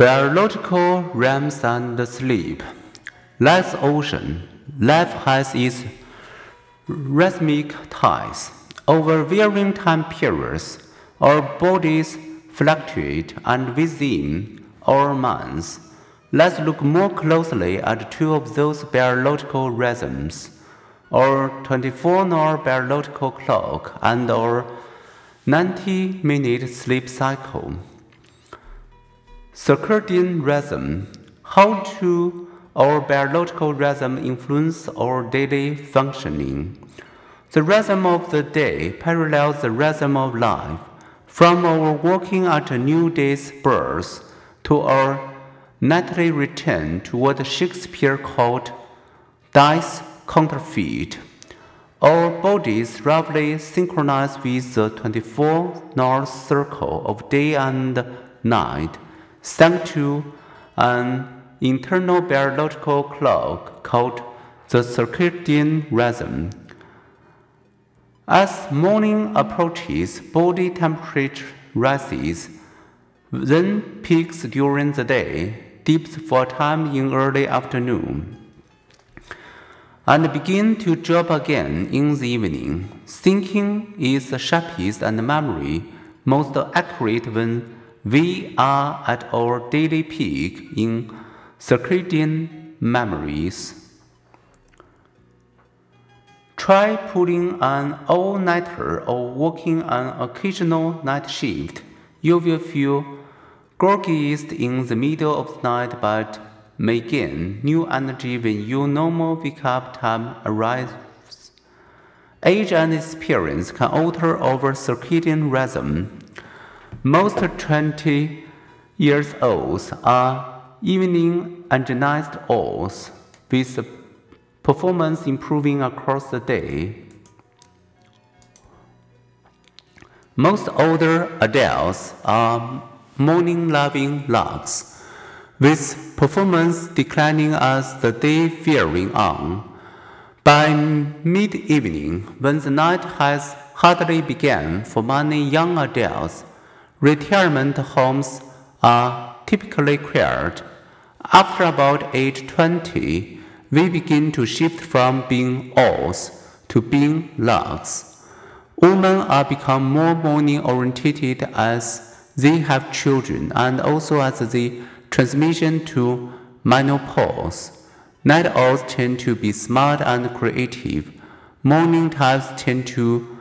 Biological rhythms and sleep. The ocean, life has its rhythmic tides. Over varying time periods, our bodies fluctuate, and within our minds, let's look more closely at two of those biological rhythms our 24 hour biological clock and our 90 minute sleep cycle. Circadian rhythm. How do our biological rhythm influence our daily functioning? The rhythm of the day parallels the rhythm of life. From our waking at a new day's birth to our nightly return to what Shakespeare called dice counterfeit. Our bodies roughly synchronize with the 24 North Circle of day and night thanks to an internal biological clock called the circadian rhythm. As morning approaches, body temperature rises, then peaks during the day, dips for a time in early afternoon, and begin to drop again in the evening. Thinking is sharpest and memory most accurate when we are at our daily peak in circadian memories. Try pulling an all nighter or working an occasional night shift. You will feel groggiest in the middle of the night but may gain new energy when your normal wake up time arrives. Age and experience can alter our circadian rhythm. Most 20 years olds are evening energized owls with performance improving across the day. Most older adults are morning loving larks with performance declining as the day wearing on. By mid evening, when the night has hardly begun for many young adults, Retirement homes are typically quiet. After about age 20, we begin to shift from being owls to being larks. Women are become more morning oriented as they have children and also as the transition to menopause. Night owls tend to be smart and creative. Morning types tend to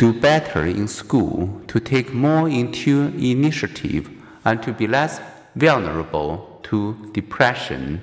do better in school, to take more into initiative, and to be less vulnerable to depression.